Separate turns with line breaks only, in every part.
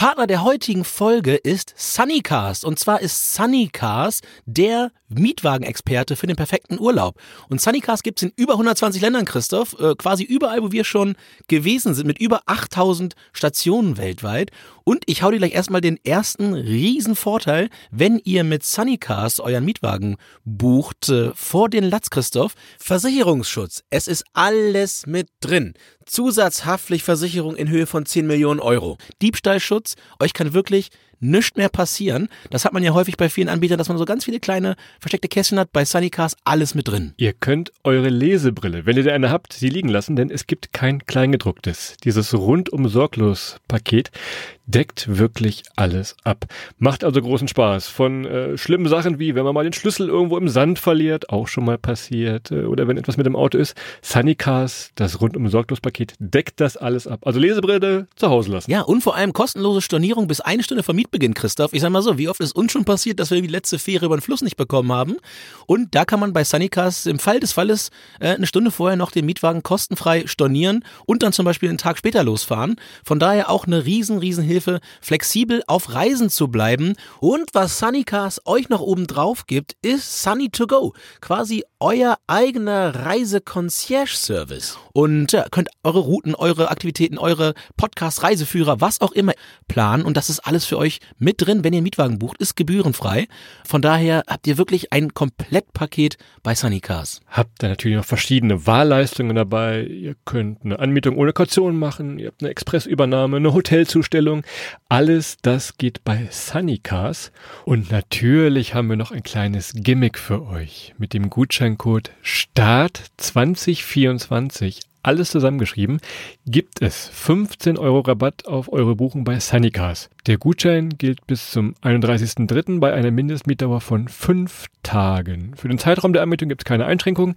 Partner der heutigen Folge ist Sunnycars. Und zwar ist Sunnycars der Mietwagenexperte für den perfekten Urlaub. Und Sunnycars gibt's in über 120 Ländern, Christoph. Äh, quasi überall, wo wir schon gewesen sind, mit über 8000 Stationen weltweit. Und ich hau dir gleich erstmal den ersten riesen Vorteil, wenn ihr mit Sunnycars euren Mietwagen bucht, äh, vor den Latz, Christoph. Versicherungsschutz. Es ist alles mit drin. Zusatzhaftpflichtversicherung in Höhe von 10 Millionen Euro. Diebstahlschutz. Euch kann wirklich nichts mehr passieren. Das hat man ja häufig bei vielen Anbietern, dass man so ganz viele kleine versteckte Kästchen hat. Bei Sunnycars alles mit drin.
Ihr könnt eure Lesebrille, wenn ihr da eine habt, sie liegen lassen, denn es gibt kein Kleingedrucktes. Dieses rundum sorglos Paket deckt wirklich alles ab. Macht also großen Spaß. Von äh, schlimmen Sachen wie, wenn man mal den Schlüssel irgendwo im Sand verliert, auch schon mal passiert, äh, oder wenn etwas mit dem Auto ist. Sunnycars, das rundum sorglos Paket, deckt das alles ab. Also Lesebrille zu Hause lassen.
Ja, und vor allem kostenlose Stornierung bis eine Stunde vor Mietbeginn, Christoph. Ich sag mal so, wie oft ist uns schon passiert, dass wir die letzte Fähre über den Fluss nicht bekommen haben? Und da kann man bei Sunnycars im Fall des Falles äh, eine Stunde vorher noch den Mietwagen kostenfrei stornieren und dann zum Beispiel einen Tag später losfahren. Von daher auch eine riesen, riesen Hilfe, flexibel auf Reisen zu bleiben. Und was Sunnycars euch noch oben drauf gibt, ist Sunny to Go. Quasi euer eigener Reise-Concierge-Service. Und ja, könnt eure Routen, eure Aktivitäten, eure Podcast, Reiseführer, was auch immer planen. Und das ist alles für euch mit drin, wenn ihr einen Mietwagen bucht, ist gebührenfrei. Von daher habt ihr wirklich ein Komplettpaket bei Sunnycars.
Habt ihr natürlich noch verschiedene Wahlleistungen dabei. Ihr könnt eine Anmietung ohne Kaution machen. Ihr habt eine Expressübernahme, eine Hotelzustellung. Alles das geht bei Sunnycars. Und natürlich haben wir noch ein kleines Gimmick für euch. Mit dem Gutscheincode START 2024 alles zusammengeschrieben, gibt es 15 Euro Rabatt auf eure Buchung bei Sunnycars. Der Gutschein gilt bis zum 31.03. bei einer Mindestmietdauer von fünf Tagen. Für den Zeitraum der Anmietung gibt es keine Einschränkungen.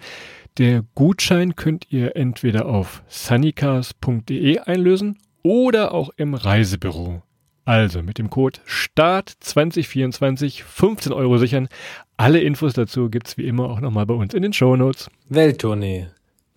Der Gutschein könnt ihr entweder auf sunnycars.de einlösen oder auch im Reisebüro. Also mit dem Code START 2024 15 Euro sichern. Alle Infos dazu gibt's wie immer auch nochmal bei uns in den Shownotes.
Welttournee,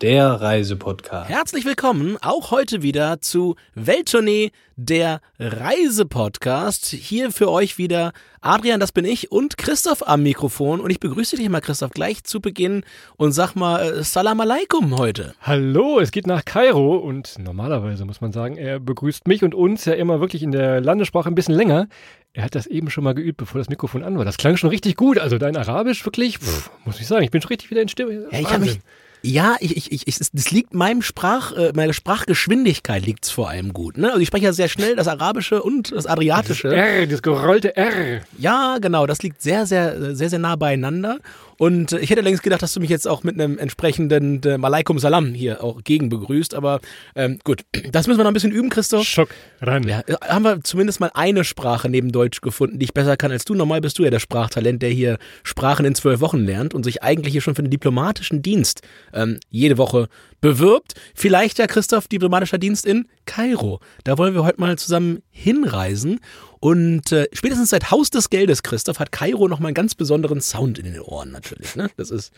der Reisepodcast.
Herzlich willkommen auch heute wieder zu Welttournee, der Reisepodcast. Hier für euch wieder Adrian, das bin ich, und Christoph am Mikrofon. Und ich begrüße dich mal, Christoph, gleich zu Beginn und sag mal äh, Salam alaikum heute.
Hallo, es geht nach Kairo und normalerweise muss man sagen, er begrüßt mich und uns ja immer wirklich in der Landessprache ein bisschen länger. Er hat das eben schon mal geübt, bevor das Mikrofon an war. Das klang schon richtig gut. Also dein Arabisch wirklich, pff, muss ich sagen, ich bin schon richtig wieder in Stimme.
Ja, ich habe mich ja, ich, ich, ich, ich, das liegt meinem Sprach, äh, meiner Sprachgeschwindigkeit liegt's vor allem gut. Ne? Also ich spreche ja sehr schnell das Arabische und das Adriatische.
Das R, das gerollte R.
Ja, genau, das liegt sehr, sehr, sehr, sehr nah beieinander. Und ich hätte längst gedacht, dass du mich jetzt auch mit einem entsprechenden äh, Malaikum Salam hier auch gegen begrüßt. Aber ähm, gut, das müssen wir noch ein bisschen üben, Christoph.
Schock, ran.
Ja, äh, haben wir zumindest mal eine Sprache neben Deutsch gefunden, die ich besser kann als du. Normal bist du ja der Sprachtalent, der hier Sprachen in zwölf Wochen lernt und sich eigentlich hier schon für den diplomatischen Dienst ähm, jede Woche bewirbt. Vielleicht ja, Christoph, diplomatischer Dienst in Kairo. Da wollen wir heute mal zusammen hinreisen. Und äh, spätestens seit Haus des Geldes, Christoph, hat Kairo nochmal einen ganz besonderen Sound in den Ohren natürlich. Ne? Das ist.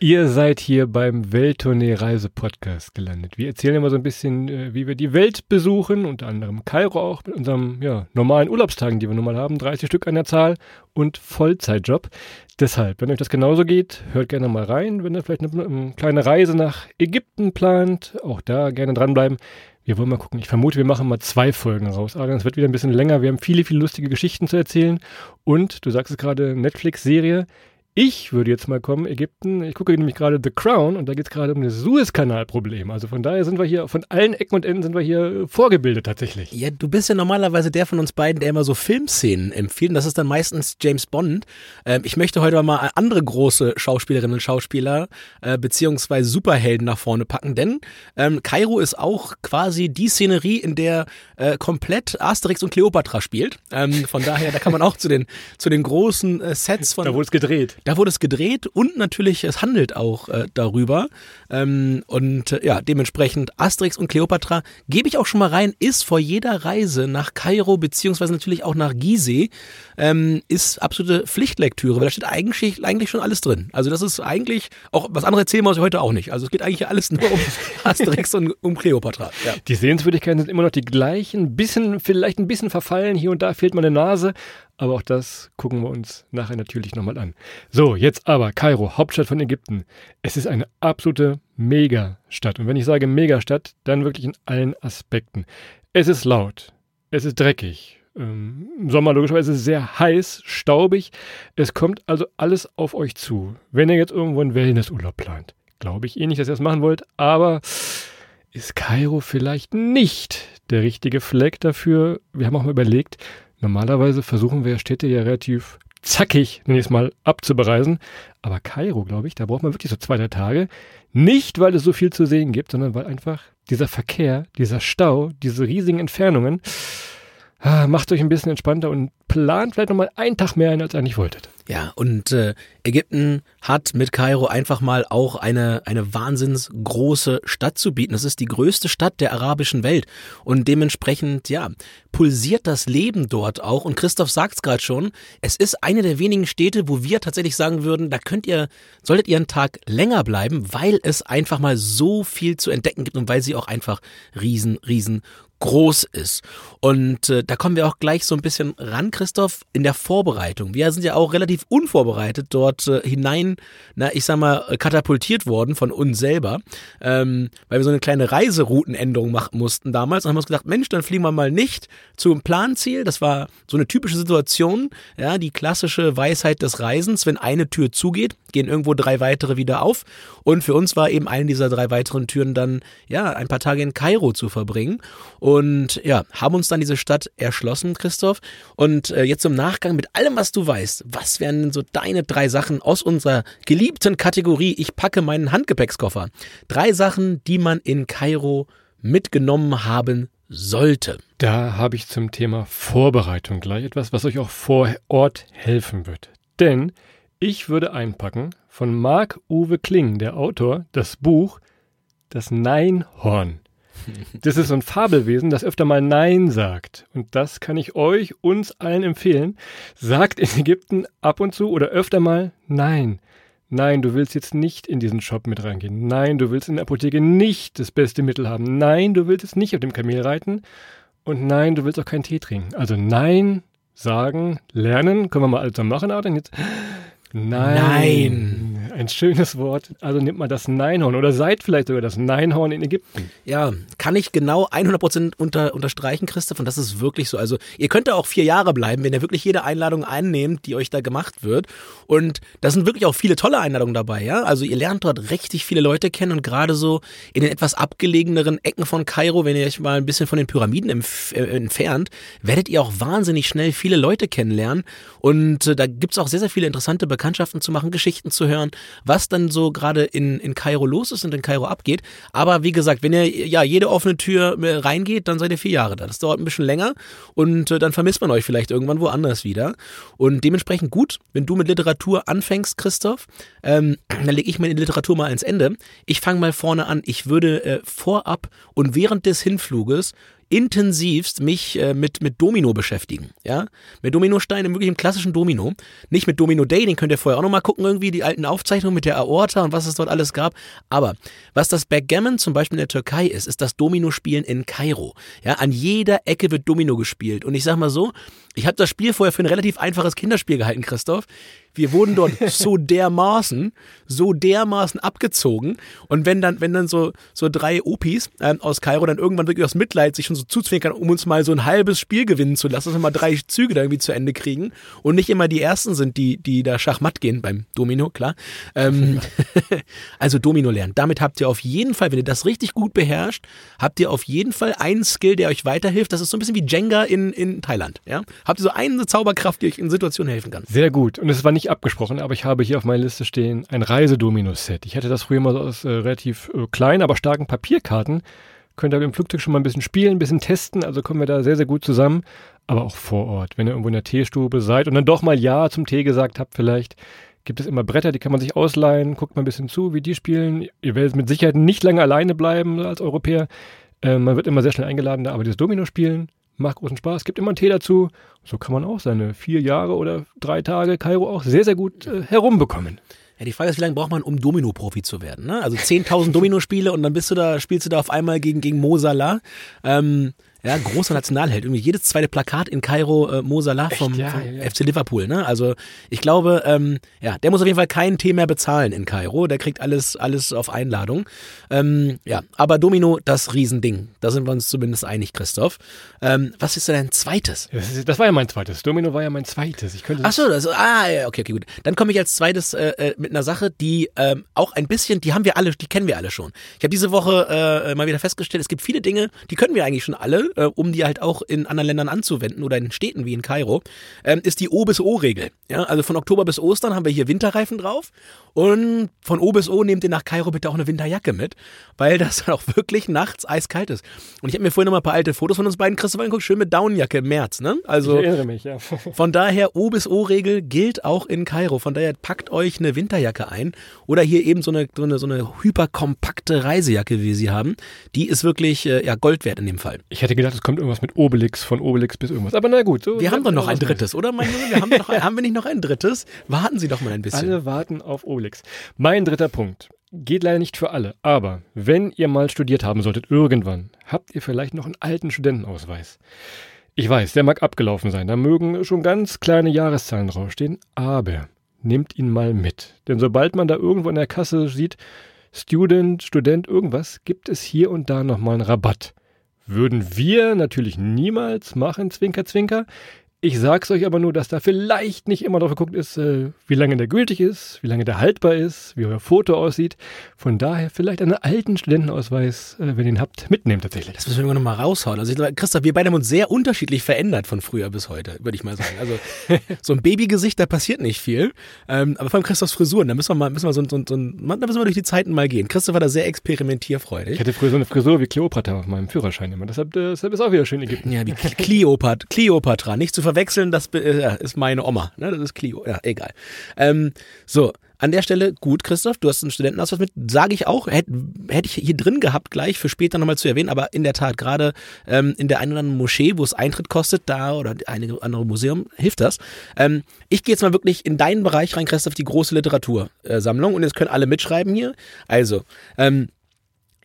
Ihr seid hier beim Welttournee Reise Podcast gelandet. Wir erzählen immer so ein bisschen, äh, wie wir die Welt besuchen, unter anderem Kairo auch mit unserem ja, normalen Urlaubstagen, die wir normal haben, 30 Stück an der Zahl und Vollzeitjob. Deshalb, wenn euch das genauso geht, hört gerne mal rein. Wenn ihr vielleicht eine, eine kleine Reise nach Ägypten plant, auch da gerne dranbleiben. Wir wollen mal gucken. Ich vermute, wir machen mal zwei Folgen raus. Adrian, es wird wieder ein bisschen länger. Wir haben viele, viele lustige Geschichten zu erzählen. Und, du sagst es gerade, Netflix-Serie. Ich würde jetzt mal kommen, Ägypten. Ich gucke nämlich gerade The Crown und da geht es gerade um das Suezkanalproblem. Also von daher sind wir hier, von allen Ecken und Enden sind wir hier vorgebildet tatsächlich.
Ja, du bist ja normalerweise der von uns beiden, der immer so Filmszenen empfiehlt. Und das ist dann meistens James Bond. Ähm, ich möchte heute mal andere große Schauspielerinnen und Schauspieler äh, beziehungsweise Superhelden nach vorne packen, denn ähm, Kairo ist auch quasi die Szenerie, in der äh, komplett Asterix und Cleopatra spielt. Ähm, von daher, da kann man auch zu den, zu den großen äh, Sets von.
Da wurde es gedreht.
Da wurde es gedreht und natürlich, es handelt auch äh, darüber. Ähm, und äh, ja, dementsprechend Asterix und Cleopatra gebe ich auch schon mal rein, ist vor jeder Reise nach Kairo beziehungsweise natürlich auch nach Gizeh, ähm, ist absolute Pflichtlektüre, weil da steht eigentlich, eigentlich schon alles drin. Also das ist eigentlich, auch was andere erzählen wir uns heute auch nicht. Also es geht eigentlich alles nur um Asterix und um Cleopatra. Ja.
Die Sehenswürdigkeiten sind immer noch die gleichen, bisschen, vielleicht ein bisschen verfallen, hier und da fehlt mal eine Nase, aber auch das gucken wir uns nachher natürlich nochmal an. So, jetzt aber Kairo, Hauptstadt von Ägypten. Es ist eine absolute Megastadt. Und wenn ich sage Megastadt, dann wirklich in allen Aspekten. Es ist laut, es ist dreckig. Ähm, Im Sommer logischerweise sehr heiß, staubig. Es kommt also alles auf euch zu. Wenn ihr jetzt irgendwo einen Wellnessurlaub plant, glaube ich eh nicht, dass ihr das machen wollt, aber ist Kairo vielleicht nicht der richtige Fleck dafür? Wir haben auch mal überlegt, Normalerweise versuchen wir Städte ja relativ zackig, nenne ich es mal, abzubereisen. Aber Kairo, glaube ich, da braucht man wirklich so zwei, drei Tage. Nicht, weil es so viel zu sehen gibt, sondern weil einfach dieser Verkehr, dieser Stau, diese riesigen Entfernungen, macht euch ein bisschen entspannter und plant vielleicht nochmal einen Tag mehr ein, als ihr eigentlich wolltet.
Ja, und äh, Ägypten hat mit Kairo einfach mal auch eine, eine wahnsinns große Stadt zu bieten. Das ist die größte Stadt der arabischen Welt. Und dementsprechend, ja, pulsiert das Leben dort auch. Und Christoph sagt es gerade schon, es ist eine der wenigen Städte, wo wir tatsächlich sagen würden, da könnt ihr, solltet ihr einen Tag länger bleiben, weil es einfach mal so viel zu entdecken gibt und weil sie auch einfach riesen, riesen groß ist. Und äh, da kommen wir auch gleich so ein bisschen ran, Christoph, in der Vorbereitung. Wir sind ja auch relativ unvorbereitet dort äh, hinein, na, ich sag mal, katapultiert worden von uns selber, ähm, weil wir so eine kleine Reiseroutenänderung machen mussten damals und haben uns gedacht, Mensch, dann fliegen wir mal nicht zum Planziel. Das war so eine typische Situation, ja, die klassische Weisheit des Reisens, wenn eine Tür zugeht, gehen irgendwo drei weitere wieder auf. Und für uns war eben eine dieser drei weiteren Türen dann, ja, ein paar Tage in Kairo zu verbringen. Ja, haben uns dann diese Stadt erschlossen, Christoph. Und äh, jetzt im Nachgang mit allem, was du weißt, was wären denn so deine drei Sachen aus unserer geliebten Kategorie Ich packe meinen Handgepäckskoffer? Drei Sachen, die man in Kairo mitgenommen haben sollte.
Da habe ich zum Thema Vorbereitung gleich etwas, was euch auch vor Ort helfen wird. Denn ich würde einpacken von Marc-Uwe Kling, der Autor, das Buch Das Neinhorn. Das ist so ein Fabelwesen, das öfter mal Nein sagt. Und das kann ich euch, uns allen empfehlen. Sagt in Ägypten ab und zu oder öfter mal Nein. Nein, du willst jetzt nicht in diesen Shop mit reingehen. Nein, du willst in der Apotheke nicht das beste Mittel haben. Nein, du willst jetzt nicht auf dem Kamel reiten. Und nein, du willst auch keinen Tee trinken. Also Nein sagen, lernen, können wir mal also machen, Adrian. Jetzt Nein. Nein. Ein schönes Wort. Also nimmt man das Neinhorn oder seid vielleicht sogar das Neinhorn in Ägypten.
Ja, kann ich genau 100% unter, unterstreichen, Christoph. Und das ist wirklich so. Also ihr könnt da auch vier Jahre bleiben, wenn ihr wirklich jede Einladung einnehmt, die euch da gemacht wird. Und da sind wirklich auch viele tolle Einladungen dabei. Ja, Also ihr lernt dort richtig viele Leute kennen und gerade so in den etwas abgelegeneren Ecken von Kairo, wenn ihr euch mal ein bisschen von den Pyramiden äh, entfernt, werdet ihr auch wahnsinnig schnell viele Leute kennenlernen. Und äh, da gibt's auch sehr, sehr viele interessante Bekanntschaften zu machen, Geschichten zu hören, was dann so gerade in, in Kairo los ist und in Kairo abgeht. Aber wie gesagt, wenn ihr ja jede offene Tür äh, reingeht, dann seid ihr vier Jahre da. Das dauert ein bisschen länger und äh, dann vermisst man euch vielleicht irgendwann woanders wieder. Und dementsprechend gut, wenn du mit Literatur anfängst, Christoph, ähm, dann lege ich meine Literatur mal ans Ende. Ich fange mal vorne an. Ich würde äh, vorab und während des Hinfluges intensivst mich äh, mit, mit Domino beschäftigen. Ja? Mit Dominosteinen, wirklich im klassischen Domino. Nicht mit Domino Day, den könnt ihr vorher auch nochmal gucken, irgendwie die alten Aufzeichnungen mit der Aorta und was es dort alles gab. Aber was das Backgammon zum Beispiel in der Türkei ist, ist das Domino-Spielen in Kairo. Ja, an jeder Ecke wird Domino gespielt. Und ich sag mal so, ich habe das Spiel vorher für ein relativ einfaches Kinderspiel gehalten, Christoph. Wir wurden dort so dermaßen, so dermaßen abgezogen. Und wenn dann, wenn dann so, so drei Opis ähm, aus Kairo dann irgendwann wirklich aus Mitleid sich schon so zuzwinkern, um uns mal so ein halbes Spiel gewinnen zu lassen, dass wir mal drei Züge da irgendwie zu Ende kriegen und nicht immer die ersten sind, die, die da Schachmatt gehen beim Domino, klar. Ähm, also Domino lernen. Damit habt ihr auf jeden Fall, wenn ihr das richtig gut beherrscht, habt ihr auf jeden Fall einen Skill, der euch weiterhilft. Das ist so ein bisschen wie Jenga in, in Thailand. Ja? Habt ihr so eine Zauberkraft, die euch in Situationen helfen kann.
Sehr gut. Und es war nicht abgesprochen, aber ich habe hier auf meiner Liste stehen ein Reisedomino-Set. Ich hatte das früher mal aus äh, relativ äh, kleinen, aber starken Papierkarten. Könnt ihr im Flugzeug schon mal ein bisschen spielen, ein bisschen testen. Also kommen wir da sehr, sehr gut zusammen. Aber auch vor Ort, wenn ihr irgendwo in der Teestube seid und dann doch mal Ja zum Tee gesagt habt, vielleicht gibt es immer Bretter, die kann man sich ausleihen, guckt mal ein bisschen zu, wie die spielen. Ihr werdet mit Sicherheit nicht lange alleine bleiben als Europäer. Äh, man wird immer sehr schnell eingeladen, da aber dieses Domino-Spielen macht großen Spaß, gibt immer einen Tee dazu. So kann man auch seine vier Jahre oder drei Tage Kairo auch sehr, sehr gut äh, herumbekommen.
Ja, die Frage ist, wie lange braucht man, um Domino-Profi zu werden? Ne? Also 10.000 Domino-Spiele und dann bist du da, spielst du da auf einmal gegen, gegen Mo Salah. Ähm, ja, großer Nationalheld. Irgendwie jedes zweite Plakat in Kairo äh, Mo Salah vom,
Ja,
vom
ja.
FC Liverpool. Ne? Also ich glaube, ähm, ja, der muss auf jeden Fall keinen Tee mehr bezahlen in Kairo. Der kriegt alles, alles auf Einladung. Ähm, ja, aber Domino, das Riesending. Da sind wir uns zumindest einig, Christoph. Ähm, was ist denn dein zweites?
Das, ist, das war ja mein zweites. Domino war ja mein zweites. Ich könnte
Ach so, das, ah, ja, okay, okay, gut. Dann komme ich als zweites äh, äh, mit einer Sache, die ähm, auch ein bisschen, die haben wir alle, die kennen wir alle schon. Ich habe diese Woche äh, mal wieder festgestellt, es gibt viele Dinge, die können wir eigentlich schon alle, äh, um die halt auch in anderen Ländern anzuwenden oder in Städten wie in Kairo, ähm, ist die O bis O-Regel. Ja, also von Oktober bis Ostern haben wir hier Winterreifen drauf und von O bis O nehmt ihr nach Kairo bitte auch eine Winterjacke mit, weil das dann auch wirklich nachts eiskalt ist. Und ich habe mir vorhin noch mal ein paar alte Fotos von uns beiden, Christoph, angeguckt, schön mit Downjacke im März, ne? Also
ich erinnere mich, ja.
von daher, O bis O-Regel gilt auch in Kairo. Von daher packt euch eine Winterjacke ein oder hier eben so eine, so eine, so eine hyperkompakte Reisejacke, wie wir sie haben. Die ist wirklich äh, ja, Gold wert in dem Fall.
Ich hätte gedacht, es kommt irgendwas mit Obelix, von Obelix bis irgendwas. Aber na gut. So
Wir haben doch noch ein drittes, oder? Mein Junge? Wir haben, noch, haben wir nicht noch ein drittes? Warten Sie doch mal ein bisschen.
Alle warten auf Obelix. Mein dritter Punkt. Geht leider nicht für alle, aber wenn ihr mal studiert haben solltet, irgendwann, habt ihr vielleicht noch einen alten Studentenausweis. Ich weiß, der mag abgelaufen sein, da mögen schon ganz kleine Jahreszahlen draufstehen, aber nehmt ihn mal mit. Denn sobald man da irgendwo in der Kasse sieht, Student, Student, irgendwas, gibt es hier und da nochmal einen Rabatt. Würden wir natürlich niemals machen, Zwinker, Zwinker. Ich sag's euch aber nur, dass da vielleicht nicht immer drauf geguckt ist, äh, wie lange der gültig ist, wie lange der haltbar ist, wie euer Foto aussieht. Von daher vielleicht einen alten Studentenausweis, äh, wenn ihr ihn habt, mitnehmen tatsächlich.
Das müssen wir noch mal raushauen. Also ich glaube, Christoph, wir beide haben uns sehr unterschiedlich verändert von früher bis heute, würde ich mal sagen. Also so ein Babygesicht, da passiert nicht viel. Ähm, aber vor allem Christophs Frisuren, da müssen wir mal, müssen wir so, ein- so, ein- so, ein- da müssen wir durch die Zeiten mal gehen. Christoph war da sehr experimentierfreudig.
Ich hatte früher so eine Frisur wie Kleopatra auf meinem Führerschein immer. Deshalb, deshalb ist auch wieder schön Ägypten.
Ja, wie Kleopatra, Kleopatra, nicht zu verwechseln, das äh, ist meine Oma, ne? Das ist Clio, ja, egal. Ähm, so, an der Stelle, gut, Christoph, du hast einen Studentenausweis mit, sage ich auch, hätte hätt ich hier drin gehabt, gleich für später nochmal zu erwähnen, aber in der Tat, gerade ähm, in der einen oder anderen Moschee, wo es Eintritt kostet, da oder einige andere Museum, hilft das. Ähm, ich gehe jetzt mal wirklich in deinen Bereich rein, Christoph, die große Literatursammlung und jetzt können alle mitschreiben hier. Also, ähm,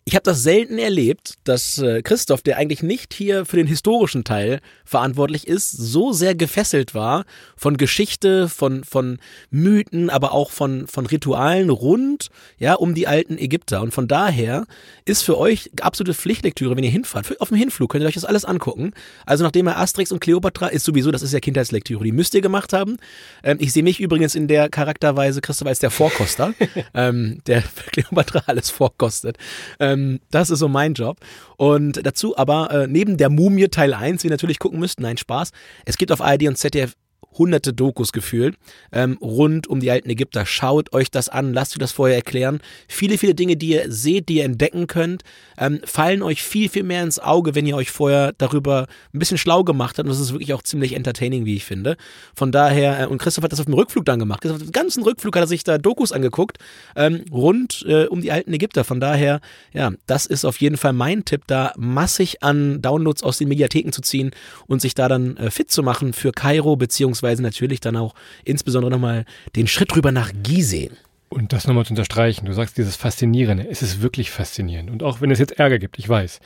ich habe das selten erlebt, dass äh, Christoph, der eigentlich nicht hier für den historischen Teil verantwortlich ist, so sehr gefesselt war von Geschichte, von, von Mythen, aber auch von, von Ritualen rund ja, um die alten Ägypter. Und von daher ist für euch absolute Pflichtlektüre, wenn ihr hinfahrt. Auf dem Hinflug könnt ihr euch das alles angucken. Also nachdem er Asterix und Cleopatra ist sowieso, das ist ja Kindheitslektüre, die müsst ihr gemacht haben. Ähm, ich sehe mich übrigens in der Charakterweise, Christoph als der Vorkoster, ähm, der für Cleopatra alles vorkostet. Ähm, das ist so mein Job. Und dazu aber äh, neben der Mumie Teil 1, wie ihr natürlich gucken müsst, nein, Spaß. Es gibt auf ARD und ZDF hunderte Dokus gefühlt ähm, rund um die alten Ägypter. Schaut euch das an, lasst euch das vorher erklären. Viele, viele Dinge, die ihr seht, die ihr entdecken könnt, ähm, fallen euch viel, viel mehr ins Auge, wenn ihr euch vorher darüber ein bisschen schlau gemacht habt. Und das ist wirklich auch ziemlich entertaining, wie ich finde. Von daher, äh, und Christoph hat das auf dem Rückflug dann gemacht. Auf dem ganzen Rückflug hat er sich da Dokus angeguckt, ähm, rund äh, um die alten Ägypter. Von daher, ja, das ist auf jeden Fall mein Tipp, da massig an Downloads aus den Mediatheken zu ziehen und sich da dann äh, fit zu machen für Kairo, beziehungsweise natürlich dann auch insbesondere nochmal den Schritt rüber nach Gizeh.
Und das nochmal zu unterstreichen, du sagst dieses Faszinierende, es ist wirklich faszinierend. Und auch wenn es jetzt Ärger gibt, ich weiß.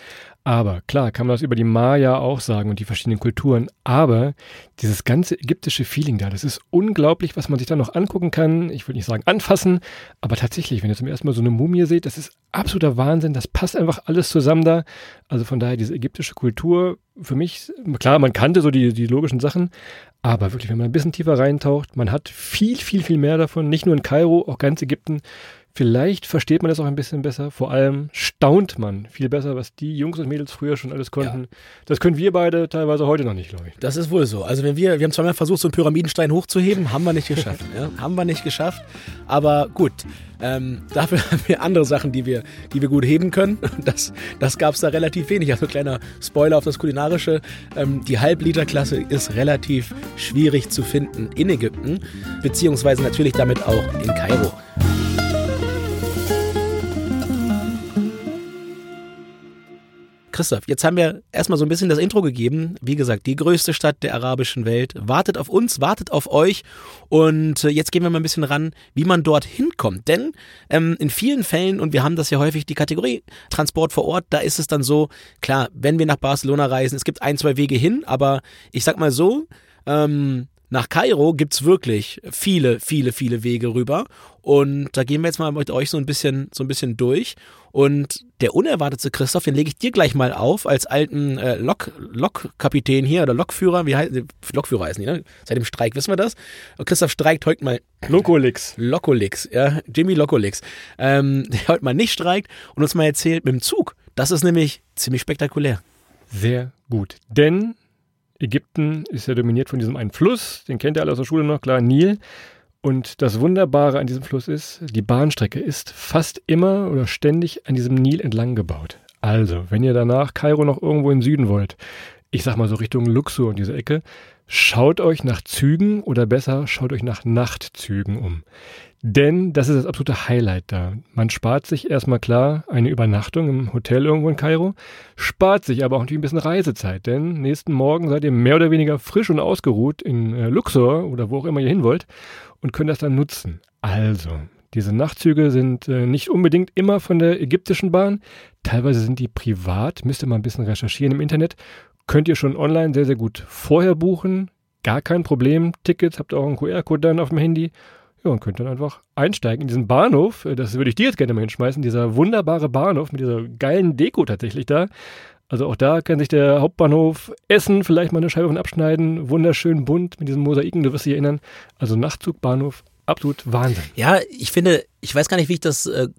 Aber klar, kann man das über die Maya auch sagen und die verschiedenen Kulturen. Aber dieses ganze ägyptische Feeling da, das ist unglaublich, was man sich da noch angucken kann. Ich würde nicht sagen anfassen, aber tatsächlich, wenn ihr zum ersten Mal so eine Mumie seht, das ist absoluter Wahnsinn. Das passt einfach alles zusammen da. Also von daher, diese ägyptische Kultur, für mich, klar, man kannte so die, die logischen Sachen, aber wirklich, wenn man ein bisschen tiefer reintaucht, man hat viel, viel, viel mehr davon. Nicht nur in Kairo, auch ganz Ägypten. Vielleicht versteht man das auch ein bisschen besser. Vor allem staunt man viel besser, was die Jungs und Mädels früher schon alles konnten. Ja. Das können wir beide teilweise heute noch nicht, glaube ich.
Das ist wohl so. Also wenn wir, wir haben zweimal versucht, so einen Pyramidenstein hochzuheben, haben wir nicht geschafft. ja? Haben wir nicht geschafft. Aber gut. Ähm, dafür haben wir andere Sachen, die wir, die wir gut heben können. Das, das gab es da relativ wenig. Also kleiner Spoiler auf das Kulinarische. Ähm, die Halbliterklasse ist relativ schwierig zu finden in Ägypten, beziehungsweise natürlich damit auch in Kairo. Christoph, jetzt haben wir erstmal so ein bisschen das Intro gegeben. Wie gesagt, die größte Stadt der arabischen Welt. Wartet auf uns, wartet auf euch. Und äh, jetzt gehen wir mal ein bisschen ran, wie man dort hinkommt. Denn ähm, in vielen Fällen, und wir haben das ja häufig die Kategorie Transport vor Ort, da ist es dann so, klar, wenn wir nach Barcelona reisen, es gibt ein, zwei Wege hin, aber ich sag mal so, ähm, nach Kairo gibt's wirklich viele, viele, viele Wege rüber. Und da gehen wir jetzt mal mit euch so ein bisschen, so ein bisschen durch. Und der unerwartete Christoph, den lege ich dir gleich mal auf als alten äh, Lok, Lokkapitän hier oder Lokführer. Wie heißt Lokführer heißen die, ne? Seit dem Streik, wissen wir das? Christoph streikt heute mal.
Lokolix.
Lokolix, ja. Jimmy Lokolix. Ähm, der heute mal nicht streikt und uns mal erzählt mit dem Zug. Das ist nämlich ziemlich spektakulär.
Sehr gut. Denn Ägypten ist ja dominiert von diesem einen Fluss, den kennt ihr alle aus der Schule noch, klar, Nil. Und das Wunderbare an diesem Fluss ist, die Bahnstrecke ist fast immer oder ständig an diesem Nil entlang gebaut. Also, wenn ihr danach Kairo noch irgendwo in Süden wollt, ich sag mal so Richtung Luxor und diese Ecke, schaut euch nach Zügen oder besser, schaut euch nach Nachtzügen um. Denn das ist das absolute Highlight da. Man spart sich erstmal klar eine Übernachtung im Hotel irgendwo in Kairo, spart sich aber auch natürlich ein bisschen Reisezeit, denn nächsten Morgen seid ihr mehr oder weniger frisch und ausgeruht in äh, Luxor oder wo auch immer ihr hin wollt und könnt das dann nutzen. Also, diese Nachtzüge sind äh, nicht unbedingt immer von der ägyptischen Bahn, teilweise sind die privat, müsst ihr mal ein bisschen recherchieren im Internet, könnt ihr schon online sehr, sehr gut vorher buchen, gar kein Problem, Tickets, habt ihr auch einen QR-Code dann auf dem Handy ja, und könnt dann einfach einsteigen in diesen Bahnhof. Äh, das würde ich dir jetzt gerne mal hinschmeißen. Dieser wunderbare Bahnhof mit dieser geilen Deko tatsächlich da. Also auch da kann sich der Hauptbahnhof Essen vielleicht mal eine Scheibe von abschneiden. Wunderschön bunt mit diesen Mosaiken, du wirst dich erinnern. Also Nachtzugbahnhof, absolut Wahnsinn.
Ja, ich finde, ich weiß gar nicht, wie ich das äh,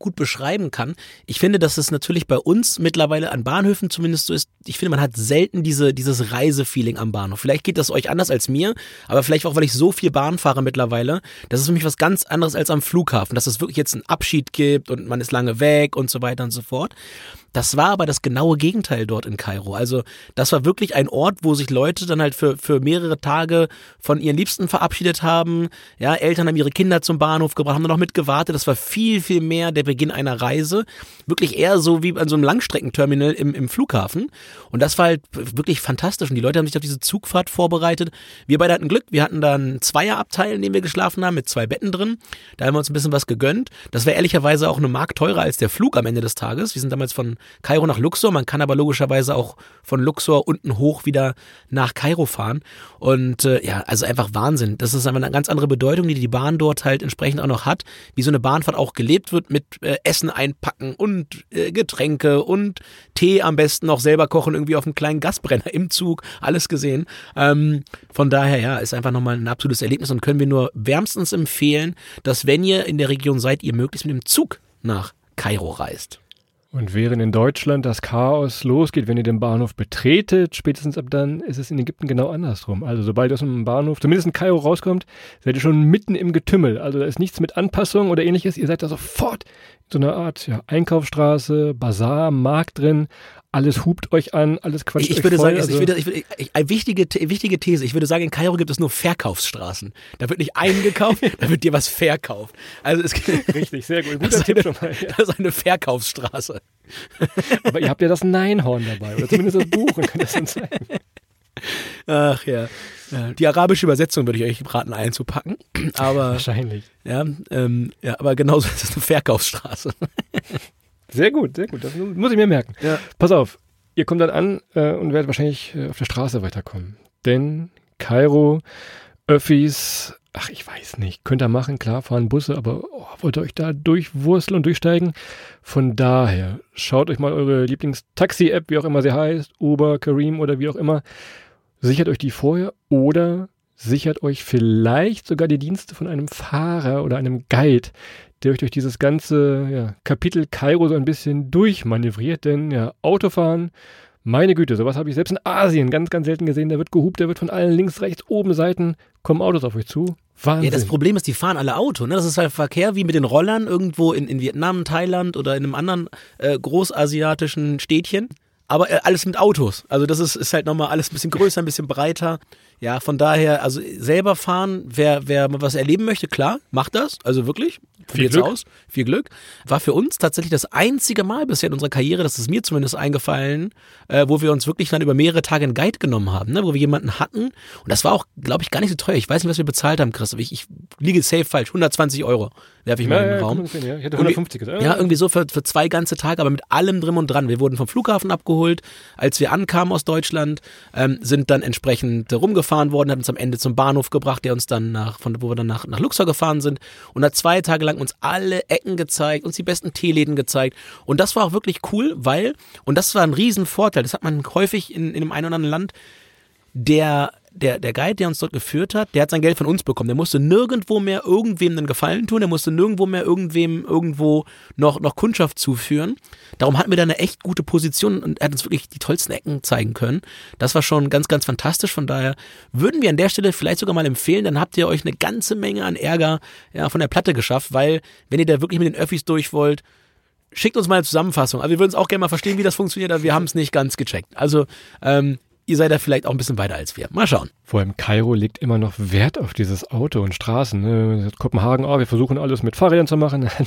gut beschreiben kann. Ich finde, dass es natürlich bei uns mittlerweile an Bahnhöfen zumindest so ist. Ich finde, man hat selten diese, dieses Reisefeeling am Bahnhof. Vielleicht geht das euch anders als mir, aber vielleicht auch, weil ich so viel Bahn fahre mittlerweile. Das ist für mich was ganz anderes als am Flughafen, dass es wirklich jetzt einen Abschied gibt und man ist lange weg und so weiter und so fort. Das war aber das genaue Gegenteil dort in Kairo. Also das war wirklich ein Ort, wo sich Leute dann halt für, für mehrere Tage von ihren Liebsten verabschiedet haben. Ja, Eltern haben ihre Kinder zum Bahnhof gebracht, haben dann noch mitgewartet. Das war viel, viel mehr der Beginn einer Reise. Wirklich eher so wie an so einem Langstreckenterminal im, im Flughafen. Und das war halt wirklich fantastisch. Und die Leute haben sich auf diese Zugfahrt vorbereitet. Wir beide hatten Glück. Wir hatten dann Zweierabteil, in dem wir geschlafen haben, mit zwei Betten drin. Da haben wir uns ein bisschen was gegönnt. Das wäre ehrlicherweise auch eine Mark teurer als der Flug am Ende des Tages. Wir sind damals von Kairo nach Luxor. Man kann aber logischerweise auch von Luxor unten hoch wieder nach Kairo fahren. Und äh, ja, also einfach Wahnsinn. Das ist einfach eine ganz andere Bedeutung, die die Bahn dort halt entsprechend auch noch hat, wie so eine Bahnfahrt auch gelebt wird mit äh, Essen einpacken und äh, Getränke und Tee am besten noch selber kochen, irgendwie auf einem kleinen Gasbrenner im Zug, alles gesehen. Ähm, von daher, ja, ist einfach nochmal ein absolutes Erlebnis und können wir nur wärmstens empfehlen, dass wenn ihr in der Region seid, ihr möglichst mit dem Zug nach Kairo reist.
Und während in Deutschland das Chaos losgeht, wenn ihr den Bahnhof betretet, spätestens ab dann ist es in Ägypten genau andersrum. Also sobald ihr aus dem Bahnhof, zumindest in Kairo rauskommt, seid ihr schon mitten im Getümmel. Also da ist nichts mit Anpassung oder ähnliches. Ihr seid da sofort in so einer Art ja, Einkaufsstraße, Bazar, Markt drin alles hupt euch an, alles quatscht
ich, ich würde voll, sagen, also ich würde, ich würde, ich, eine wichtige, wichtige These. Ich würde sagen, in Kairo gibt es nur Verkaufsstraßen. Da wird nicht eingekauft, da wird dir was verkauft. Also es
richtig, sehr gut, guter Tipp schon mal.
Ja. Das ist eine Verkaufsstraße.
Aber ihr habt ja das Neinhorn dabei oder zumindest das Buch und könnt das dann zeigen.
Ach ja. Die arabische Übersetzung würde ich euch raten einzupacken. Aber
wahrscheinlich.
Ja, ähm, ja, aber genauso ist es eine Verkaufsstraße.
Sehr gut, sehr gut. Das muss ich mir merken. Ja. Pass auf, ihr kommt dann an äh, und werdet wahrscheinlich äh, auf der Straße weiterkommen. Denn Kairo, Öffis, ach, ich weiß nicht, könnt ihr machen, klar, fahren Busse, aber oh, wollt ihr euch da durchwursteln und durchsteigen? Von daher, schaut euch mal eure Lieblings-Taxi-App, wie auch immer sie heißt, Uber, Kareem oder wie auch immer, sichert euch die vorher oder sichert euch vielleicht sogar die Dienste von einem Fahrer oder einem Guide, der euch durch dieses ganze ja, Kapitel Kairo so ein bisschen durchmanövriert, denn ja, Autofahren, meine Güte, sowas habe ich selbst in Asien ganz, ganz selten gesehen. Da wird gehupt, da wird von allen links, rechts, oben Seiten, kommen Autos auf euch zu. Wahnsinn.
Ja, das Problem ist, die fahren alle Auto. Ne? Das ist halt Verkehr wie mit den Rollern irgendwo in, in Vietnam, Thailand oder in einem anderen äh, großasiatischen Städtchen. Aber äh, alles mit Autos. Also das ist, ist halt nochmal alles ein bisschen größer, ein bisschen breiter. Ja, von daher, also selber fahren, wer, wer mal was erleben möchte, klar, macht das. Also wirklich.
Viel Glück.
aus. Viel Glück. War für uns tatsächlich das einzige Mal bisher in unserer Karriere, das ist mir zumindest eingefallen, äh, wo wir uns wirklich dann über mehrere Tage einen Guide genommen haben, ne? wo wir jemanden hatten. Und das war auch, glaube ich, gar nicht so teuer. Ich weiß nicht, was wir bezahlt haben, Christoph. Ich, ich liege safe falsch. 120 Euro werfe ich mal
ja,
in den
ja,
Raum.
ja. Ich hätte
Irgendwie-
150 gesagt.
Ja, irgendwie so für, für zwei ganze Tage, aber mit allem drin und dran. Wir wurden vom Flughafen abgeholt, als wir ankamen aus Deutschland, ähm, sind dann entsprechend rumgefahren worden, hat uns am Ende zum Bahnhof gebracht, der uns dann nach, von wo wir dann nach, nach Luxor gefahren sind und hat zwei Tage lang uns alle Ecken gezeigt, uns die besten Teeläden gezeigt. Und das war auch wirklich cool, weil, und das war ein Riesenvorteil, das hat man häufig in, in dem einen oder anderen Land, der, der, der Guide, der uns dort geführt hat, der hat sein Geld von uns bekommen. Der musste nirgendwo mehr irgendwem einen Gefallen tun, der musste nirgendwo mehr irgendwem irgendwo noch, noch Kundschaft zuführen. Darum hatten wir da eine echt gute Position und er hat uns wirklich die tollsten Ecken zeigen können. Das war schon ganz, ganz fantastisch. Von daher würden wir an der Stelle vielleicht sogar mal empfehlen, dann habt ihr euch eine ganze Menge an Ärger ja, von der Platte geschafft, weil wenn ihr da wirklich mit den Öffis durch wollt, schickt uns mal eine Zusammenfassung. Also wir würden es auch gerne mal verstehen, wie das funktioniert, aber wir haben es nicht ganz gecheckt. Also ähm, ihr seid da vielleicht auch ein bisschen weiter als wir. Mal schauen.
Vor allem Kairo legt immer noch Wert auf dieses Auto und Straßen. Ne? Kopenhagen, oh, wir versuchen alles mit Fahrrädern zu machen.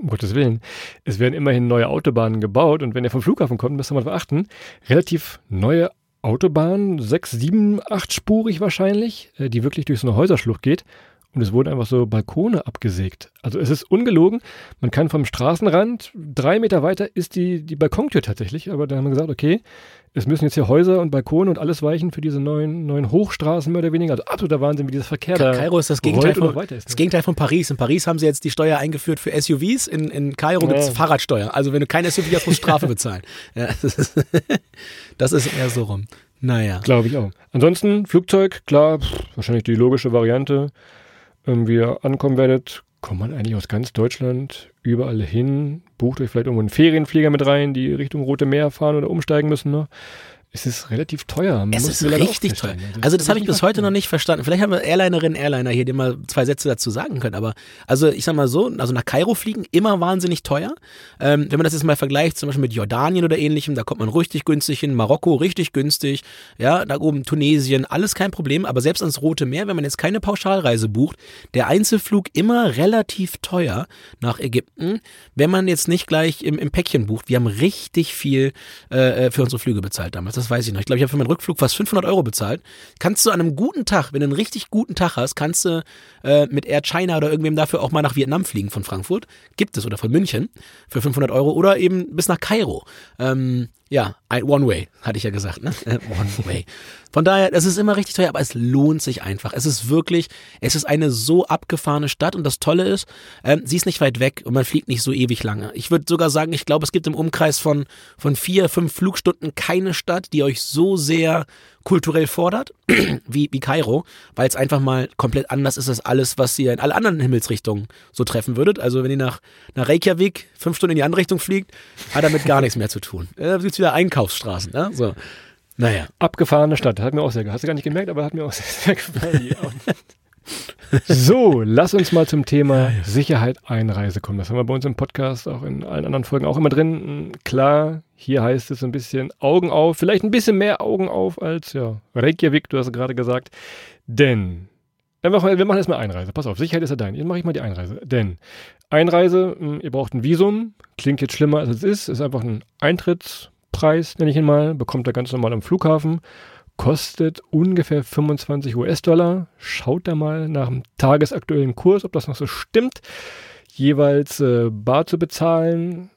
Um Gottes Willen. Es werden immerhin neue Autobahnen gebaut und wenn ihr vom Flughafen kommt, müsst ihr mal beachten, relativ neue Autobahn, sechs, sieben, achtspurig wahrscheinlich, äh, die wirklich durch so eine Häuserschlucht geht. Und es wurden einfach so Balkone abgesägt. Also es ist ungelogen. Man kann vom Straßenrand, drei Meter weiter ist die, die Balkontür tatsächlich. Aber da haben wir gesagt, okay, es müssen jetzt hier Häuser und Balkone und alles weichen für diese neuen, neuen Hochstraßen mehr oder weniger. Also absoluter Wahnsinn, wie dieser Verkehr da
Kairo ist das Gegenteil, von,
ist.
das Gegenteil von Paris. In Paris haben sie jetzt die Steuer eingeführt für SUVs. In, in Kairo gibt es. Fahrradsteuer. Also wenn du kein SUV hast, musst du Strafe bezahlen. Ja, das, ist, das ist eher so rum. Naja.
Glaube ich auch. Ansonsten, Flugzeug, klar, pff, wahrscheinlich die logische Variante. Ähm, wie ihr ankommen werdet, kommt man eigentlich aus ganz Deutschland überall hin. Bucht euch vielleicht irgendwo einen Ferienflieger mit rein, die Richtung Rote Meer fahren oder umsteigen müssen noch. Es ist relativ teuer.
Es
muss
ist richtig teuer.
feststellen.
Also das habe ich bis heute noch nicht verstanden. Vielleicht haben wir Airlinerinnen, Airliner hier, die mal zwei Sätze dazu sagen können. Aber also ich sag mal so, also nach Kairo fliegen immer wahnsinnig teuer. Ähm, wenn man das jetzt mal vergleicht, zum Beispiel mit Jordanien oder ähnlichem, da kommt man richtig günstig hin. Marokko richtig günstig. Ja, da oben Tunesien, alles kein Problem. Aber selbst ans Rote Meer, wenn man jetzt keine Pauschalreise bucht, der Einzelflug immer relativ teuer nach Ägypten, wenn man jetzt nicht gleich im, im Päckchen bucht. Wir haben richtig viel äh, für unsere Flüge bezahlt damals. Das weiß ich noch. Ich glaube, ich habe für meinen Rückflug fast 500 Euro bezahlt. Kannst du an einem guten Tag, wenn du einen richtig guten Tag hast, kannst du äh, mit Air China oder irgendwem dafür auch mal nach Vietnam fliegen von Frankfurt. Gibt es oder von München für 500 Euro oder eben bis nach Kairo. Ähm, ja, ein One Way, hatte ich ja gesagt, ne? Äh, One Way. Von daher, es ist immer richtig teuer, aber es lohnt sich einfach. Es ist wirklich, es ist eine so abgefahrene Stadt und das Tolle ist, ähm, sie ist nicht weit weg und man fliegt nicht so ewig lange. Ich würde sogar sagen, ich glaube, es gibt im Umkreis von, von vier, fünf Flugstunden keine Stadt, die euch so sehr kulturell fordert wie, wie Kairo, weil es einfach mal komplett anders ist als alles, was ihr in alle anderen Himmelsrichtungen so treffen würdet. Also wenn ihr nach, nach Reykjavik fünf Stunden in die andere Richtung fliegt, hat damit gar nichts mehr zu tun. Äh, Da gibt's wieder Einkaufsstraßen. Ne? So. Naja.
Abgefahrene Stadt. Hat mir auch sehr gefallen. Hast du gar nicht gemerkt, aber hat mir auch sehr gefallen. so, lass uns mal zum Thema Sicherheit Einreise kommen. Das haben wir bei uns im Podcast, auch in allen anderen Folgen auch immer drin. Klar, hier heißt es ein bisschen Augen auf, vielleicht ein bisschen mehr Augen auf als ja, Reykjavik, du hast gerade gesagt. Denn, dann machen wir, wir machen erstmal Einreise. Pass auf, Sicherheit ist ja dein. Jetzt mache ich mal die Einreise. Denn Einreise, mh, ihr braucht ein Visum, klingt jetzt schlimmer als es ist, ist einfach ein Eintrittspreis, nenne ich ihn mal, bekommt er ganz normal am Flughafen kostet ungefähr 25 US-Dollar. Schaut da mal nach dem tagesaktuellen Kurs, ob das noch so stimmt. Jeweils äh, bar zu bezahlen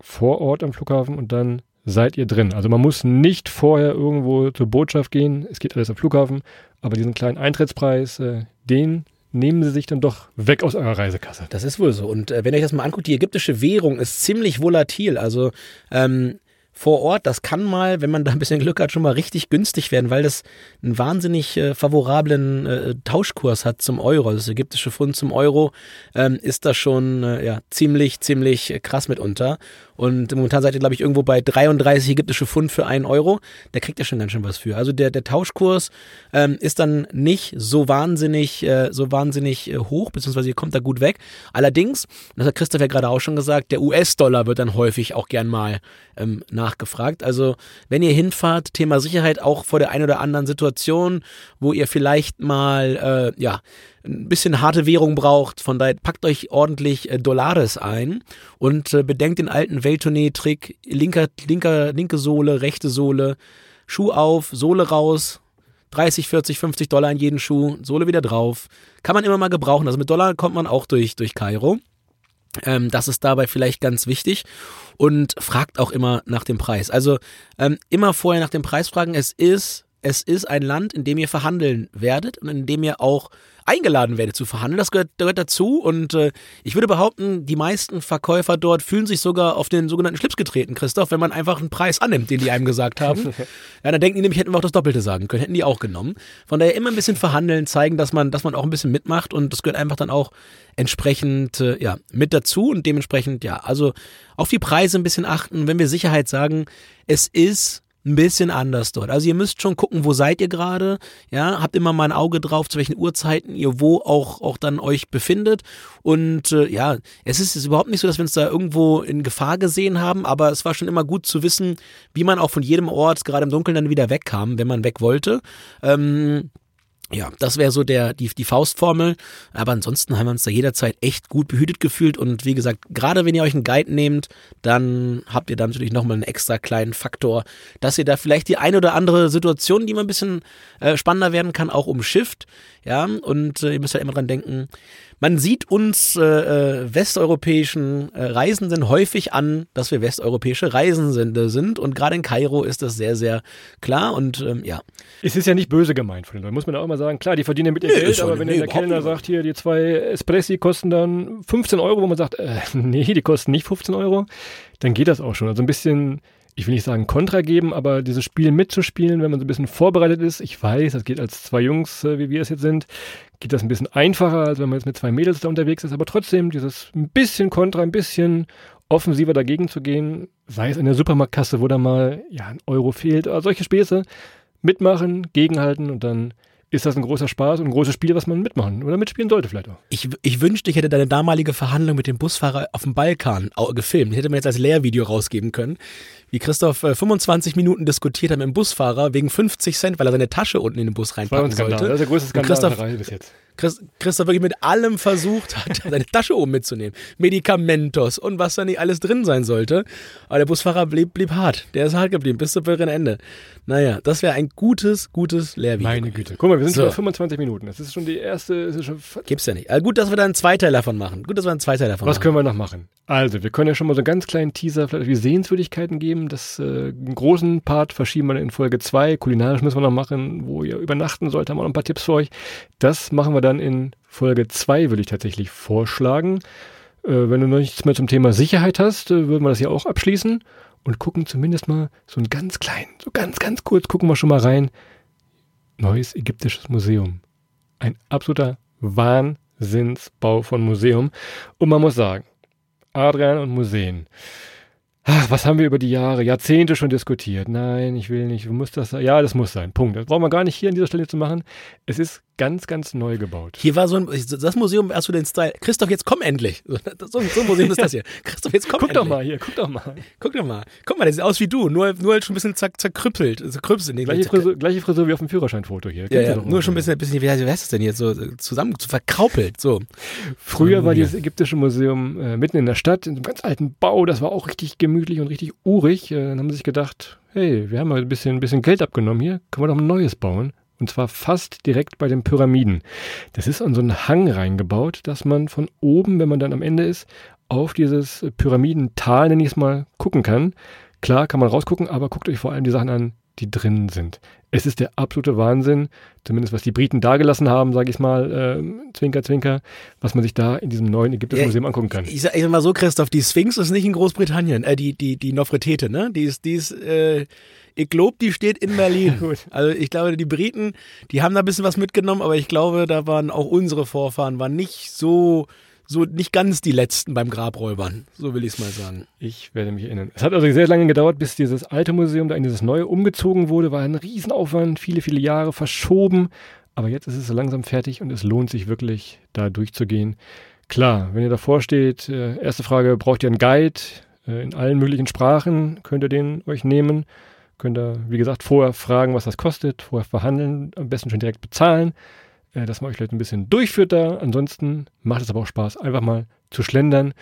vor Ort am Flughafen und dann seid ihr drin. Also man muss nicht vorher irgendwo zur Botschaft gehen. Es geht alles am Flughafen. Aber diesen kleinen Eintrittspreis, äh, den nehmen sie sich dann doch weg aus eurer Reisekasse.
Das ist wohl so. Und äh, wenn ihr euch das mal anguckt, die ägyptische Währung ist ziemlich volatil. Also ähm, vor Ort. Das kann mal, wenn man da ein bisschen Glück hat, schon mal richtig günstig werden, weil das einen wahnsinnig äh, favorablen äh, Tauschkurs hat zum Euro. Also das ägyptische Pfund zum Euro ähm, ist da schon äh, ja, ziemlich, ziemlich krass mitunter. Und momentan seid ihr, glaube ich, irgendwo bei 33 ägyptische Pfund für einen Euro. Da kriegt ihr schon ganz schön was für. Also der, der Tauschkurs ähm, ist dann nicht so wahnsinnig, äh, so wahnsinnig äh, hoch, beziehungsweise ihr kommt da gut weg. Allerdings, das hat Christoph ja gerade auch schon gesagt, der US-Dollar wird dann häufig auch gern mal ähm, nachgefragt. Also wenn ihr hinfahrt, Thema Sicherheit auch vor der einen oder anderen Situation, wo ihr vielleicht mal, äh, ja, ein bisschen harte Währung braucht. Von daher packt euch ordentlich äh, Dollares ein und äh, bedenkt den alten Welttournee-Trick. Linker, linker, linke Sohle, rechte Sohle, Schuh auf, Sohle raus. 30, 40, 50 Dollar in jeden Schuh, Sohle wieder drauf. Kann man immer mal gebrauchen. Also mit Dollar kommt man auch durch, durch Kairo. Ähm, das ist dabei vielleicht ganz wichtig und fragt auch immer nach dem Preis. Also ähm, immer vorher nach dem Preis fragen. Es ist, es ist ein Land, in dem ihr verhandeln werdet und in dem ihr auch eingeladen werde zu verhandeln. Das gehört, gehört dazu und äh, ich würde behaupten, die meisten Verkäufer dort fühlen sich sogar auf den sogenannten Schlips getreten, Christoph, wenn man einfach einen Preis annimmt, den die einem gesagt haben. ja, dann denken die nämlich, hätten wir auch das Doppelte sagen können, hätten die auch genommen. Von daher immer ein bisschen verhandeln, zeigen, dass man, dass man auch ein bisschen mitmacht und das gehört einfach dann auch entsprechend äh, ja mit dazu und dementsprechend ja also auf die Preise ein bisschen achten. Wenn wir Sicherheit sagen, es ist ein bisschen anders dort. Also ihr müsst schon gucken, wo seid ihr gerade, ja, habt immer mal ein Auge drauf, zu welchen Uhrzeiten ihr wo auch, auch dann euch befindet und äh, ja, es ist, ist überhaupt nicht so, dass wir uns da irgendwo in Gefahr gesehen haben, aber es war schon immer gut zu wissen, wie man auch von jedem Ort gerade im Dunkeln dann wieder wegkam, wenn man weg wollte. Ähm, ja, das wäre so der, die, die Faustformel. Aber ansonsten haben wir uns da jederzeit echt gut behütet gefühlt. Und wie gesagt, gerade wenn ihr euch einen Guide nehmt, dann habt ihr da natürlich nochmal einen extra kleinen Faktor, dass ihr da vielleicht die eine oder andere Situation, die mal ein bisschen äh, spannender werden kann, auch umschifft. Ja, und äh, ihr müsst halt immer dran denken, man sieht uns äh, äh, westeuropäischen äh, Reisenden häufig an, dass wir westeuropäische Reisende sind und gerade in Kairo ist das sehr, sehr klar und ähm, ja.
Es ist ja nicht böse gemeint von den Leuten, muss man auch mal sagen. Klar, die verdienen mit ihr nee, Geld, aber wenn nee, der Kellner sagt, hier, die zwei Espressi kosten dann 15 Euro, wo man sagt, äh, nee, die kosten nicht 15 Euro, dann geht das auch schon. Also ein bisschen ich will nicht sagen Kontra geben, aber dieses Spiel mitzuspielen, wenn man so ein bisschen vorbereitet ist, ich weiß, das geht als zwei Jungs, äh, wie wir es jetzt sind, geht das ein bisschen einfacher, als wenn man jetzt mit zwei Mädels da unterwegs ist, aber trotzdem dieses ein bisschen Kontra, ein bisschen offensiver dagegen zu gehen, sei es in der Supermarktkasse, wo da mal ja ein Euro fehlt, oder solche Späße, mitmachen, gegenhalten und dann ist das ein großer Spaß und ein großes Spiel, was man mitmachen oder mitspielen sollte vielleicht auch.
Ich, ich wünschte, ich hätte deine damalige Verhandlung mit dem Busfahrer auf dem Balkan gefilmt. Die hätte man jetzt als Lehrvideo rausgeben können wie Christoph äh, 25 Minuten diskutiert hat mit dem Busfahrer wegen 50 Cent, weil er seine Tasche unten in den Bus reinpacken sollte. Das
ist der größte Skandal der Reihe bis jetzt.
Christoph wirklich mit allem versucht hat, seine Tasche oben mitzunehmen. Medikamentos und was da nicht alles drin sein sollte. Aber der Busfahrer blieb, blieb hart. Der ist hart geblieben bis zum bitteren Ende. Naja, das wäre ein gutes, gutes Lehrvideo.
Meine Güte. Guck mal, wir sind so. schon bei 25 Minuten. Das ist schon die erste. Ist schon
Gibt's ja nicht. Also gut, dass wir da einen Zweiteil davon machen. Gut, dass wir einen Zweiteil davon
was
machen.
Was können wir noch machen? Also, wir können ja schon mal so einen ganz kleinen Teaser, vielleicht wie Sehenswürdigkeiten geben. Das äh, einen großen Part verschieben wir in Folge 2. Kulinarisch müssen wir noch machen, wo ihr übernachten sollt, haben wir noch ein paar Tipps für euch. Das machen wir dann in Folge 2, würde ich tatsächlich vorschlagen. Äh, wenn du noch nichts mehr zum Thema Sicherheit hast, äh, würden wir das hier auch abschließen und gucken zumindest mal so ein ganz klein, so ganz, ganz kurz, gucken wir schon mal rein. Neues ägyptisches Museum. Ein absoluter Wahnsinnsbau von Museum. Und man muss sagen, Adrian und Museen. Ach, was haben wir über die Jahre, Jahrzehnte schon diskutiert? Nein, ich will nicht. Muss das sein? Ja, das muss sein. Punkt. Das brauchen wir gar nicht hier an dieser Stelle zu machen. Es ist ganz, ganz neu gebaut.
Hier war so ein, das Museum erst für den Style. Christoph, jetzt komm endlich. So, so ein Museum ist das hier. Christoph, jetzt komm
guck
endlich.
Guck doch mal hier, guck doch mal.
Guck doch mal. Guck mal, der sieht aus wie du, nur, nur halt schon ein bisschen zer, zerkrüppelt. Zerkrüppelt.
Nee, gleiche, Frisur, gleiche Frisur wie auf dem Führerscheinfoto hier.
Ja, ja, nur schon ein bisschen, bisschen, wie heißt das denn jetzt so zusammen, so verkraupelt, so.
Früher war dieses ägyptische Museum äh, mitten in der Stadt, in einem ganz alten Bau, das war auch richtig gemütlich und richtig urig. Äh, dann haben sie sich gedacht, hey, wir haben mal ein bisschen, ein bisschen Geld abgenommen hier, können wir doch ein neues bauen. Und zwar fast direkt bei den Pyramiden. Das ist an so einen Hang reingebaut, dass man von oben, wenn man dann am Ende ist, auf dieses Pyramidental, nenne ich es mal, gucken kann. Klar kann man rausgucken, aber guckt euch vor allem die Sachen an, die drinnen sind. Es ist der absolute Wahnsinn, zumindest was die Briten dagelassen haben, sage ich mal, äh, Zwinker, Zwinker, was man sich da in diesem neuen Ägyptischen ja, Museum angucken kann.
Ich sag, ich sag mal so, Christoph, die Sphinx ist nicht in Großbritannien, äh, die, die, die Nofretete, ne? Die ist, die ist, äh, ich glaube, die steht in Berlin. also ich glaube, die Briten, die haben da ein bisschen was mitgenommen, aber ich glaube, da waren auch unsere Vorfahren, waren nicht so so nicht ganz die letzten beim Grabräubern, so will ich es mal sagen.
Ich werde mich erinnern. Es hat also sehr lange gedauert, bis dieses alte Museum da in dieses neue umgezogen wurde, war ein Riesenaufwand, viele, viele Jahre verschoben, aber jetzt ist es so langsam fertig und es lohnt sich wirklich, da durchzugehen. Klar, wenn ihr davor steht, äh, erste Frage, braucht ihr einen Guide äh, in allen möglichen Sprachen, könnt ihr den euch nehmen. Könnt ihr, wie gesagt, vorher fragen, was das kostet, vorher verhandeln, am besten schon direkt bezahlen äh, dass man euch vielleicht ein bisschen durchführt da. Ansonsten macht es aber auch Spaß, einfach mal zu schlendern.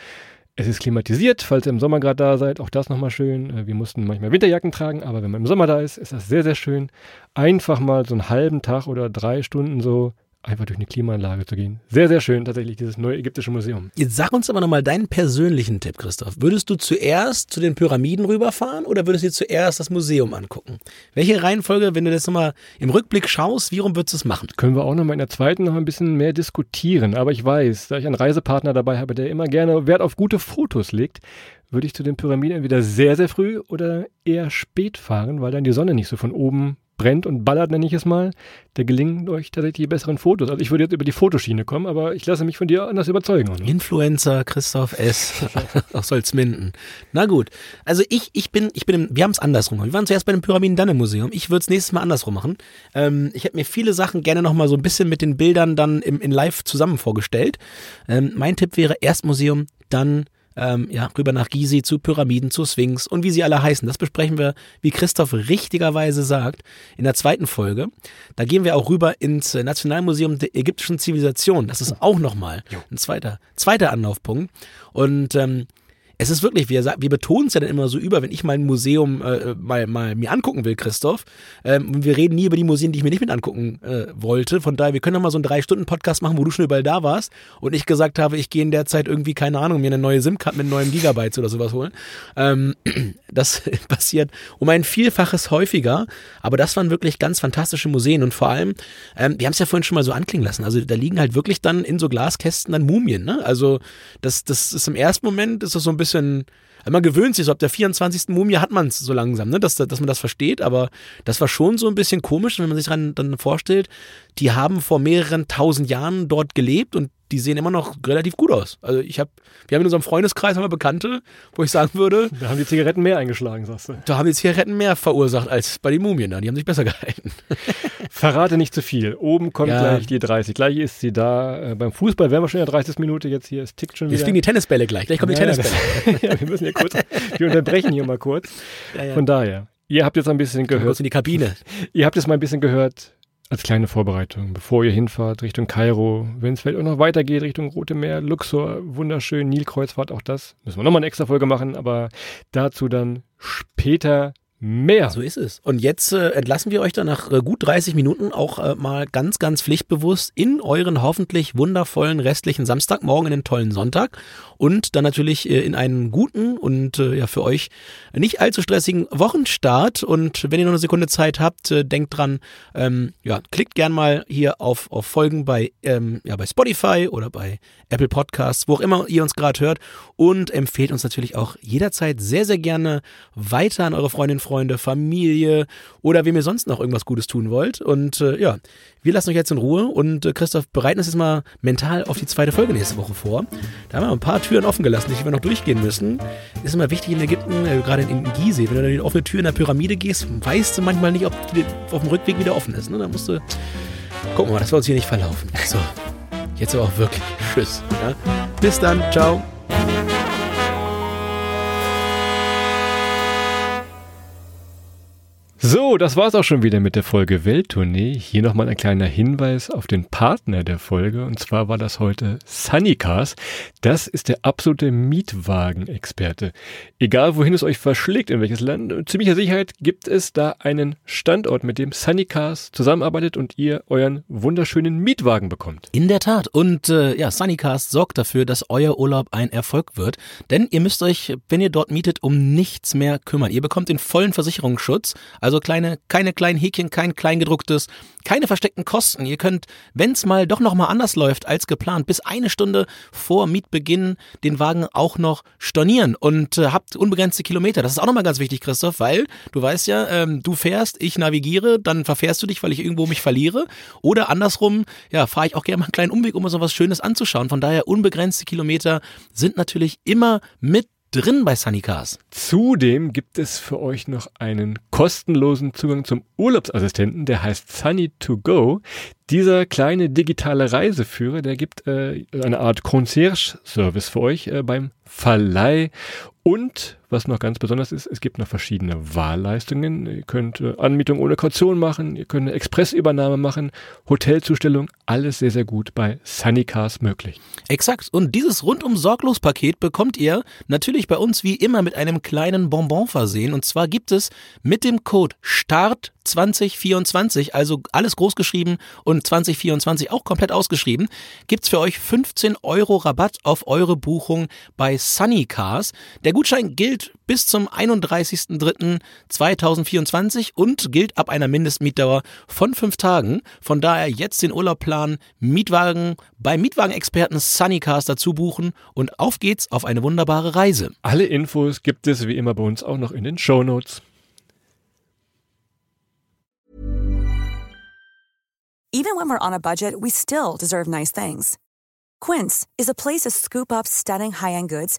Es ist klimatisiert, falls ihr im Sommer gerade da seid, auch das nochmal schön. Äh, wir mussten manchmal Winterjacken tragen, aber wenn man im Sommer da ist, ist das sehr, sehr schön. Einfach mal so einen halben Tag oder drei Stunden so einfach durch eine Klimaanlage zu gehen. Sehr, sehr schön tatsächlich, dieses neue ägyptische Museum.
Jetzt sag uns aber nochmal deinen persönlichen Tipp, Christoph. Würdest du zuerst zu den Pyramiden rüberfahren oder würdest du dir zuerst das Museum angucken? Welche Reihenfolge, wenn du das nochmal im Rückblick schaust, wie rum würdest du es machen?
Können wir auch nochmal in der zweiten noch ein bisschen mehr diskutieren. Aber ich weiß, da ich einen Reisepartner dabei habe, der immer gerne Wert auf gute Fotos legt, würde ich zu den Pyramiden entweder sehr, sehr früh oder eher spät fahren, weil dann die Sonne nicht so von oben brennt und ballert, nenne ich es mal, da gelingen euch tatsächlich die besseren Fotos. Also ich würde jetzt über die Fotoschiene kommen, aber ich lasse mich von dir anders überzeugen.
Oder? Influencer Christoph S. aus Holzminden. Na gut. Also ich, ich bin, ich bin, im, wir haben es andersrum. Wir waren zuerst bei den Pyramiden, dann im Museum. Ich würde es nächstes Mal andersrum machen. Ähm, ich hätte mir viele Sachen gerne nochmal so ein bisschen mit den Bildern dann im, in live zusammen vorgestellt. Ähm, mein Tipp wäre erst Museum, dann ähm, ja, rüber nach Gizeh zu Pyramiden, zu Sphinx und wie sie alle heißen. Das besprechen wir, wie Christoph richtigerweise sagt, in der zweiten Folge. Da gehen wir auch rüber ins Nationalmuseum der ägyptischen Zivilisation. Das ist auch nochmal ein zweiter, zweiter Anlaufpunkt. Und ähm, es ist wirklich, wir, wir betonen es ja dann immer so über, wenn ich mal ein Museum äh, mal, mal mir angucken will, Christoph. Ähm, wir reden nie über die Museen, die ich mir nicht mit angucken äh, wollte. Von daher, wir können doch mal so einen Drei-Stunden-Podcast machen, wo du schon überall da warst und ich gesagt habe, ich gehe in der Zeit irgendwie, keine Ahnung, mir eine neue SIM-Card mit neuem Gigabytes oder sowas holen. Ähm, das passiert um ein Vielfaches häufiger, aber das waren wirklich ganz fantastische Museen und vor allem, ähm, wir haben es ja vorhin schon mal so anklingen lassen, also da liegen halt wirklich dann in so Glaskästen dann Mumien, ne? Also das, das ist im ersten Moment, ist das so ein bisschen bisschen, man gewöhnt sich so, ab der 24. Mumie hat man es so langsam, ne, dass, dass man das versteht, aber das war schon so ein bisschen komisch, wenn man sich dann, dann vorstellt, die haben vor mehreren tausend Jahren dort gelebt und die sehen immer noch relativ gut aus. Also ich habe, wir haben in unserem Freundeskreis haben wir Bekannte, wo ich sagen würde.
Da haben die Zigaretten mehr eingeschlagen, sagst du.
Da haben die Zigaretten mehr verursacht als bei den Mumien da. Die haben sich besser gehalten.
Verrate nicht zu viel. Oben kommt ja. gleich die 30. Gleich ist sie da. Äh, beim Fußball wären wir schon in der 30. Minute jetzt hier. Es tickt schon wieder.
Jetzt fliegen die Tennisbälle gleich. Gleich kommen ja, die Tennisbälle.
ja, wir müssen hier kurz, wir unterbrechen hier mal kurz. Ja, Von daher. Ihr habt jetzt ein bisschen gehört. Kurz
in die Kabine.
Ihr habt jetzt mal ein bisschen gehört, als kleine Vorbereitung, bevor ihr hinfahrt Richtung Kairo, wenn es vielleicht auch noch weitergeht Richtung Rote Meer, Luxor, wunderschön, Nilkreuzfahrt, auch das müssen wir nochmal eine extra Folge machen, aber dazu dann später mehr.
So ist es. Und jetzt äh, entlassen wir euch dann nach äh, gut 30 Minuten auch äh, mal ganz, ganz pflichtbewusst in euren hoffentlich wundervollen restlichen Samstagmorgen in den tollen Sonntag und dann natürlich äh, in einen guten und äh, ja für euch nicht allzu stressigen Wochenstart. Und wenn ihr noch eine Sekunde Zeit habt, äh, denkt dran, ähm, ja, klickt gern mal hier auf, auf Folgen bei, ähm, ja, bei Spotify oder bei Apple Podcasts, wo auch immer ihr uns gerade hört und empfehlt uns natürlich auch jederzeit sehr, sehr gerne weiter an eure Freundinnen, Freunde, Familie oder wem ihr sonst noch irgendwas Gutes tun wollt. Und äh, ja, wir lassen euch jetzt in Ruhe und äh, Christoph, bereiten uns jetzt mal mental auf die zweite Folge nächste Woche vor. Da haben wir ein paar Türen offen gelassen, die wir noch durchgehen müssen. Ist immer wichtig in Ägypten, äh, gerade in, in Gizeh, wenn du da die offene Tür in der Pyramide gehst, weißt du manchmal nicht, ob die auf dem Rückweg wieder offen ist. Ne? Da musst du gucken wir mal, dass wir uns hier nicht verlaufen. So, jetzt aber auch wirklich. Tschüss. Ja? Bis dann. Ciao.
So, das war's auch schon wieder mit der Folge Welttournee. Hier nochmal ein kleiner Hinweis auf den Partner der Folge. Und zwar war das heute Sunnycars. Das ist der absolute Mietwagenexperte. Egal wohin es euch verschlägt, in welches Land, mit ziemlicher Sicherheit gibt es da einen Standort, mit dem Sunnycars zusammenarbeitet und ihr euren wunderschönen Mietwagen bekommt.
In der Tat. Und äh, ja, Sunnycars sorgt dafür, dass euer Urlaub ein Erfolg wird. Denn ihr müsst euch, wenn ihr dort mietet, um nichts mehr kümmern. Ihr bekommt den vollen Versicherungsschutz. Also Also kleine, keine kleinen Häkchen, kein kleingedrucktes, keine versteckten Kosten. Ihr könnt, wenn es mal doch nochmal anders läuft als geplant, bis eine Stunde vor Mietbeginn den Wagen auch noch stornieren und äh, habt unbegrenzte Kilometer. Das ist auch nochmal ganz wichtig, Christoph, weil du weißt ja, ähm, du fährst, ich navigiere, dann verfährst du dich, weil ich irgendwo mich verliere. Oder andersrum, ja, fahre ich auch gerne mal einen kleinen Umweg, um mir so was Schönes anzuschauen. Von daher unbegrenzte Kilometer sind natürlich immer mit drin bei Sunny Cars.
Zudem gibt es für euch noch einen kostenlosen Zugang zum Urlaubsassistenten, der heißt Sunny to Go. Dieser kleine digitale Reiseführer, der gibt äh, eine Art Concierge-Service für euch äh, beim Verleih und was noch ganz besonders ist, es gibt noch verschiedene Wahlleistungen. Ihr könnt äh, Anmietung ohne Kaution machen, ihr könnt eine Expressübernahme machen, Hotelzustellung, alles sehr, sehr gut bei Sunnycars möglich.
Exakt. Und dieses rundum sorglos Paket bekommt ihr natürlich bei uns wie immer mit einem kleinen Bonbon versehen. Und zwar gibt es mit dem Code START 2024, also alles groß geschrieben und 2024 auch komplett ausgeschrieben, gibt's für euch 15 Euro Rabatt auf eure Buchung bei Sunny Cars. Der Gutschein gilt bis zum 31.03.2024 und gilt ab einer Mindestmietdauer von fünf Tagen. Von daher jetzt den Urlaub planen, Mietwagen bei Mietwagenexperten Sunny Cars dazu buchen und auf geht's auf eine wunderbare Reise.
Alle Infos gibt es wie immer bei uns auch noch in den Show Notes.
Even when we're on a budget, we still deserve nice things. Quince is a place to scoop up stunning high-end goods